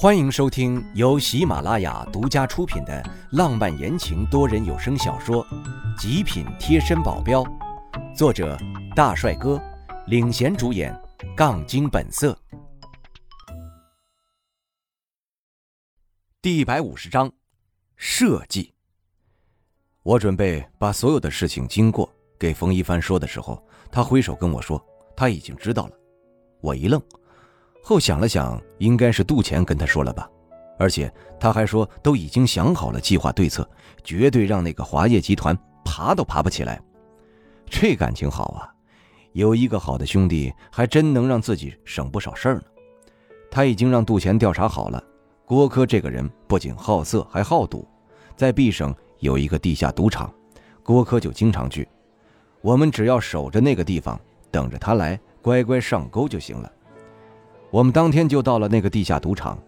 欢迎收听由喜马拉雅独家出品的浪漫言情多人有声小说《极品贴身保镖》，作者大帅哥领衔主演，杠精本色。第一百五十章，设计。我准备把所有的事情经过给冯一帆说的时候，他挥手跟我说他已经知道了。我一愣。后想了想，应该是杜钱跟他说了吧，而且他还说都已经想好了计划对策，绝对让那个华业集团爬都爬不起来。这感情好啊，有一个好的兄弟，还真能让自己省不少事儿呢。他已经让杜钱调查好了，郭科这个人不仅好色，还好赌，在 B 省有一个地下赌场，郭科就经常去。我们只要守着那个地方，等着他来，乖乖上钩就行了。我们当天就到了那个地下赌场，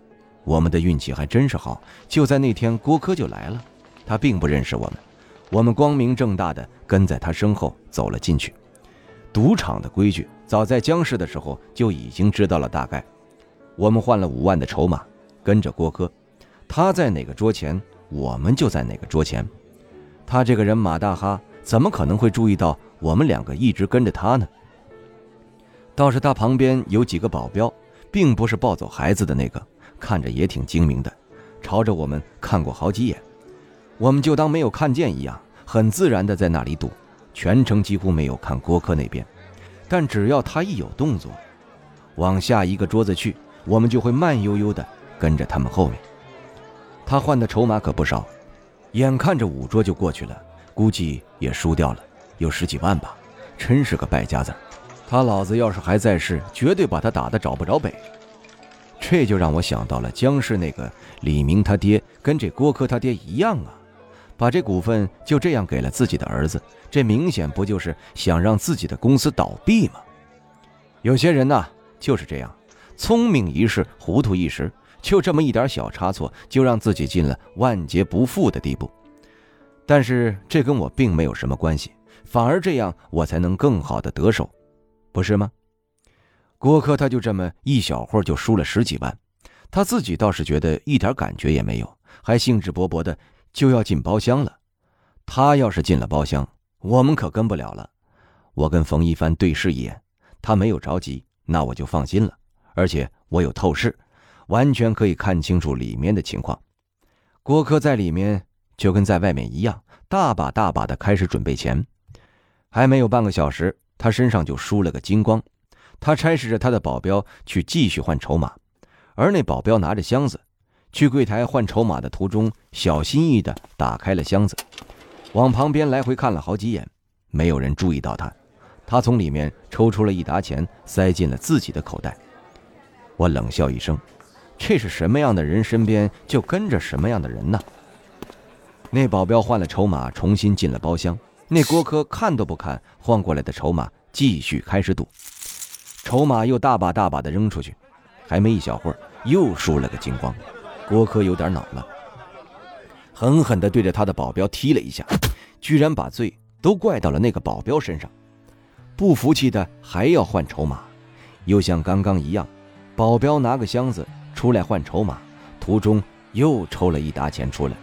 我们的运气还真是好。就在那天，郭科就来了。他并不认识我们，我们光明正大的跟在他身后走了进去。赌场的规矩，早在江氏的时候就已经知道了大概。我们换了五万的筹码，跟着郭科，他在哪个桌前，我们就在哪个桌前。他这个人马大哈，怎么可能会注意到我们两个一直跟着他呢？倒是他旁边有几个保镖。并不是抱走孩子的那个，看着也挺精明的，朝着我们看过好几眼，我们就当没有看见一样，很自然的在那里赌，全程几乎没有看郭科那边，但只要他一有动作，往下一个桌子去，我们就会慢悠悠的跟着他们后面。他换的筹码可不少，眼看着五桌就过去了，估计也输掉了，有十几万吧，真是个败家子儿。他老子要是还在世，绝对把他打得找不着北。这就让我想到了江氏那个李明他爹，跟这郭科他爹一样啊，把这股份就这样给了自己的儿子，这明显不就是想让自己的公司倒闭吗？有些人呐就是这样，聪明一世，糊涂一时，就这么一点小差错，就让自己进了万劫不复的地步。但是这跟我并没有什么关系，反而这样我才能更好的得手。不是吗？郭科他就这么一小会儿就输了十几万，他自己倒是觉得一点感觉也没有，还兴致勃勃的就要进包厢了。他要是进了包厢，我们可跟不了了。我跟冯一帆对视一眼，他没有着急，那我就放心了。而且我有透视，完全可以看清楚里面的情况。郭科在里面就跟在外面一样，大把大把的开始准备钱，还没有半个小时。他身上就输了个精光，他差使着他的保镖去继续换筹码，而那保镖拿着箱子，去柜台换筹码的途中，小心翼翼地打开了箱子，往旁边来回看了好几眼，没有人注意到他。他从里面抽出了一沓钱，塞进了自己的口袋。我冷笑一声：“这是什么样的人，身边就跟着什么样的人呢？”那保镖换了筹码，重新进了包厢。那郭科看都不看换过来的筹码，继续开始赌，筹码又大把大把的扔出去，还没一小会儿又输了个精光。郭科有点恼了，狠狠地对着他的保镖踢了一下，居然把罪都怪到了那个保镖身上。不服气的还要换筹码，又像刚刚一样，保镖拿个箱子出来换筹码，途中又抽了一沓钱出来。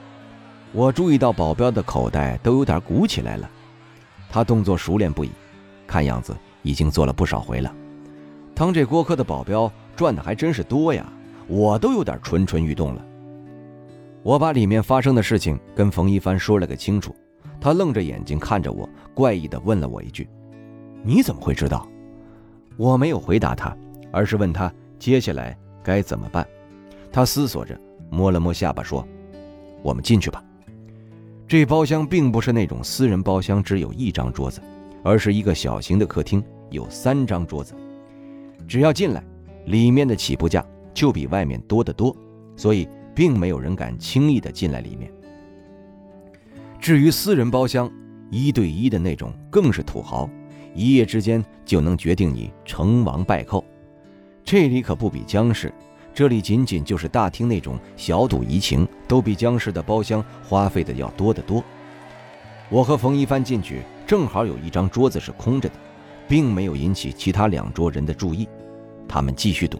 我注意到保镖的口袋都有点鼓起来了。他动作熟练不已，看样子已经做了不少回了。当这郭科的保镖赚的还真是多呀，我都有点蠢蠢欲动了。我把里面发生的事情跟冯一帆说了个清楚，他愣着眼睛看着我，怪异的问了我一句：“你怎么会知道？”我没有回答他，而是问他接下来该怎么办。他思索着，摸了摸下巴说：“我们进去吧。”这包厢并不是那种私人包厢，只有一张桌子，而是一个小型的客厅，有三张桌子。只要进来，里面的起步价就比外面多得多，所以并没有人敢轻易的进来里面。至于私人包厢，一对一的那种更是土豪，一夜之间就能决定你成王败寇。这里可不比江氏。这里仅仅就是大厅那种小赌怡情，都比江氏的包厢花费的要多得多。我和冯一帆进去，正好有一张桌子是空着的，并没有引起其他两桌人的注意。他们继续赌，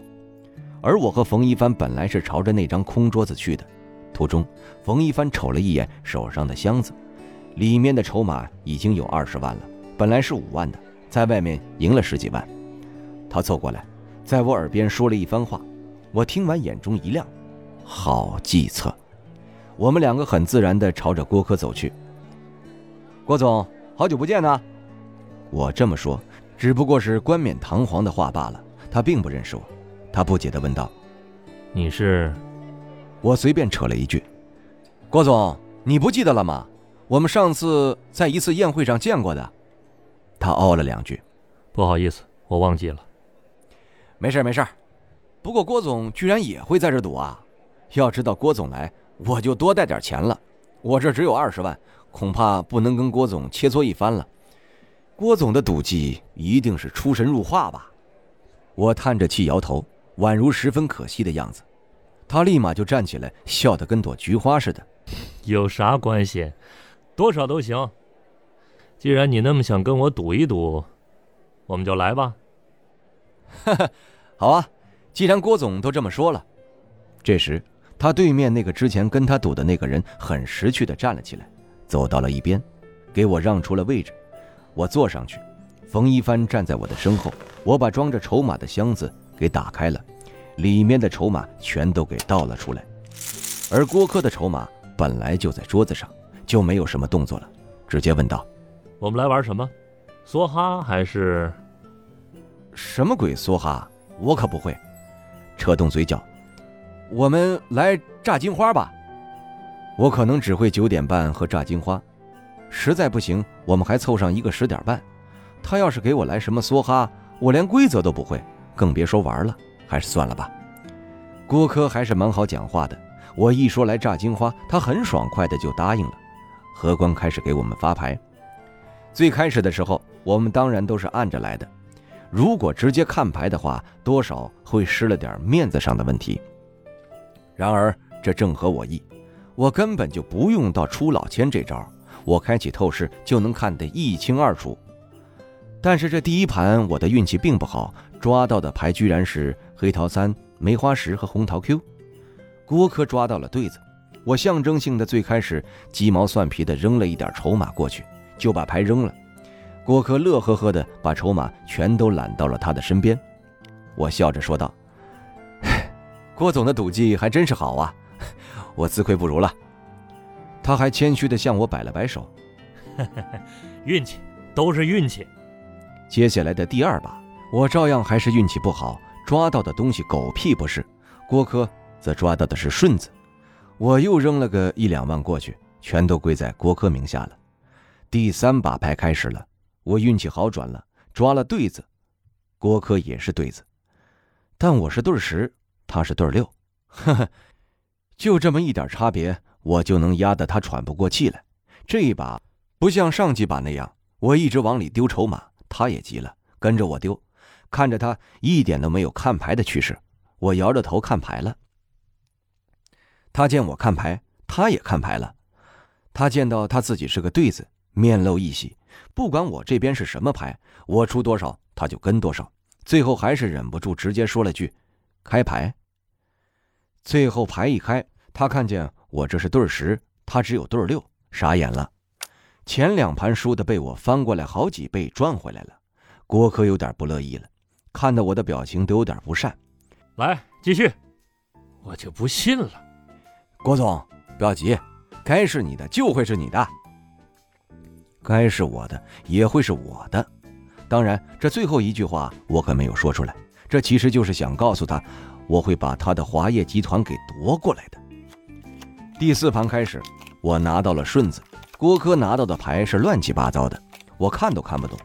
而我和冯一帆本来是朝着那张空桌子去的。途中，冯一帆瞅了一眼手上的箱子，里面的筹码已经有二十万了，本来是五万的，在外面赢了十几万。他凑过来，在我耳边说了一番话，我听完眼中一亮，好计策。我们两个很自然地朝着郭科走去。郭总，好久不见呢。我这么说，只不过是冠冕堂皇的话罢了。他并不认识我，他不解地问道：“你是？”我随便扯了一句：“郭总，你不记得了吗？我们上次在一次宴会上见过的。”他哦了两句：“不好意思，我忘记了。”“没事没事。”不过郭总居然也会在这赌啊！要知道郭总来，我就多带点钱了。我这只有二十万，恐怕不能跟郭总切磋一番了。郭总的赌技一定是出神入化吧？我叹着气摇头，宛如十分可惜的样子。他立马就站起来，笑得跟朵菊花似的。有啥关系？多少都行。既然你那么想跟我赌一赌，我们就来吧。哈哈，好啊！既然郭总都这么说了。这时，他对面那个之前跟他赌的那个人很识趣的站了起来，走到了一边，给我让出了位置。我坐上去，冯一帆站在我的身后。我把装着筹码的箱子给打开了，里面的筹码全都给倒了出来。而郭科的筹码本来就在桌子上，就没有什么动作了，直接问道：“我们来玩什么？梭哈还是什么鬼梭哈？我可不会。”扯动嘴角，我们来炸金花吧。我可能只会九点半和炸金花，实在不行，我们还凑上一个十点半。他要是给我来什么梭哈，我连规则都不会，更别说玩了。还是算了吧。郭科还是蛮好讲话的，我一说来炸金花，他很爽快的就答应了。何光开始给我们发牌。最开始的时候，我们当然都是按着来的。如果直接看牌的话，多少会失了点面子上的问题。然而这正合我意，我根本就不用到出老千这招，我开启透视就能看得一清二楚。但是这第一盘我的运气并不好，抓到的牌居然是黑桃三、梅花十和红桃 Q。郭科抓到了对子，我象征性的最开始鸡毛蒜皮的扔了一点筹码过去，就把牌扔了。郭科乐呵呵的把筹码全都揽到了他的身边，我笑着说道：“ 郭总的赌技还真是好啊，我自愧不如了。”他还谦虚的向我摆了摆手：“ 运气都是运气。”接下来的第二把，我照样还是运气不好，抓到的东西狗屁不是。郭科则抓到的是顺子，我又扔了个一两万过去，全都归在郭科名下了。第三把牌开始了。我运气好转了，抓了对子，郭科也是对子，但我是对十，他是对六，呵呵，就这么一点差别，我就能压得他喘不过气来。这一把不像上几把那样，我一直往里丢筹码，他也急了，跟着我丢，看着他一点都没有看牌的趋势，我摇着头看牌了。他见我看牌，他也看牌了，他见到他自己是个对子，面露一喜。不管我这边是什么牌，我出多少他就跟多少。最后还是忍不住直接说了句：“开牌。”最后牌一开，他看见我这是对十，他只有对六，傻眼了。前两盘输的被我翻过来好几倍赚回来了，郭科有点不乐意了，看到我的表情都有点不善。来继续，我就不信了。郭总不要急，该是你的就会是你的。该是我的也会是我的，当然，这最后一句话我可没有说出来。这其实就是想告诉他，我会把他的华业集团给夺过来的。第四盘开始，我拿到了顺子，郭科拿到的牌是乱七八糟的，我看都看不懂。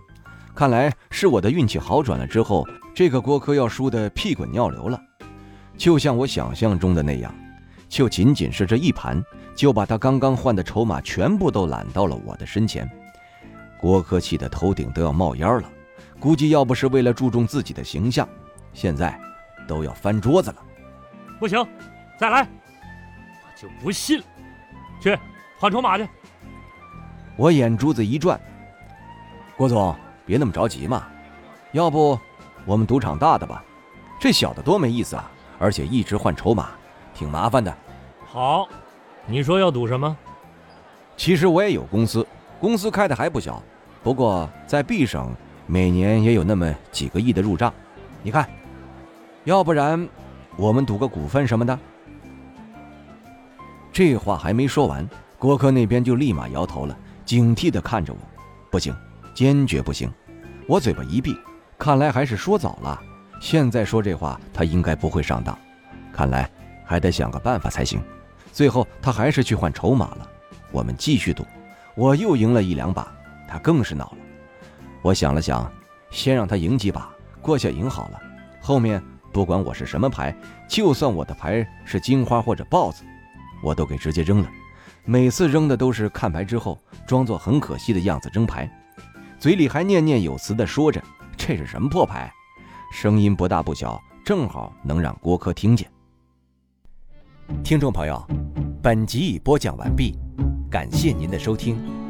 看来是我的运气好转了之后，这个郭科要输的屁滚尿流了。就像我想象中的那样，就仅仅是这一盘，就把他刚刚换的筹码全部都揽到了我的身前。郭科气得头顶都要冒烟了，估计要不是为了注重自己的形象，现在都要翻桌子了。不行，再来！我就不信了！去换筹码去！我眼珠子一转，郭总别那么着急嘛，要不我们赌场大的吧？这小的多没意思啊！而且一直换筹码，挺麻烦的。好，你说要赌什么？其实我也有公司，公司开的还不小，不过在 B 省每年也有那么几个亿的入账。你看，要不然我们赌个股份什么的？这话还没说完，郭科那边就立马摇头了，警惕地看着我。不行，坚决不行！我嘴巴一闭，看来还是说早了。现在说这话，他应该不会上当。看来还得想个办法才行。最后他还是去换筹码了。我们继续赌，我又赢了一两把，他更是恼了。我想了想，先让他赢几把，过下瘾好了。后面不管我是什么牌，就算我的牌是金花或者豹子。我都给直接扔了，每次扔的都是看牌之后装作很可惜的样子扔牌，嘴里还念念有词的说着：“这是什么破牌？”声音不大不小，正好能让郭科听见。听众朋友，本集已播讲完毕，感谢您的收听。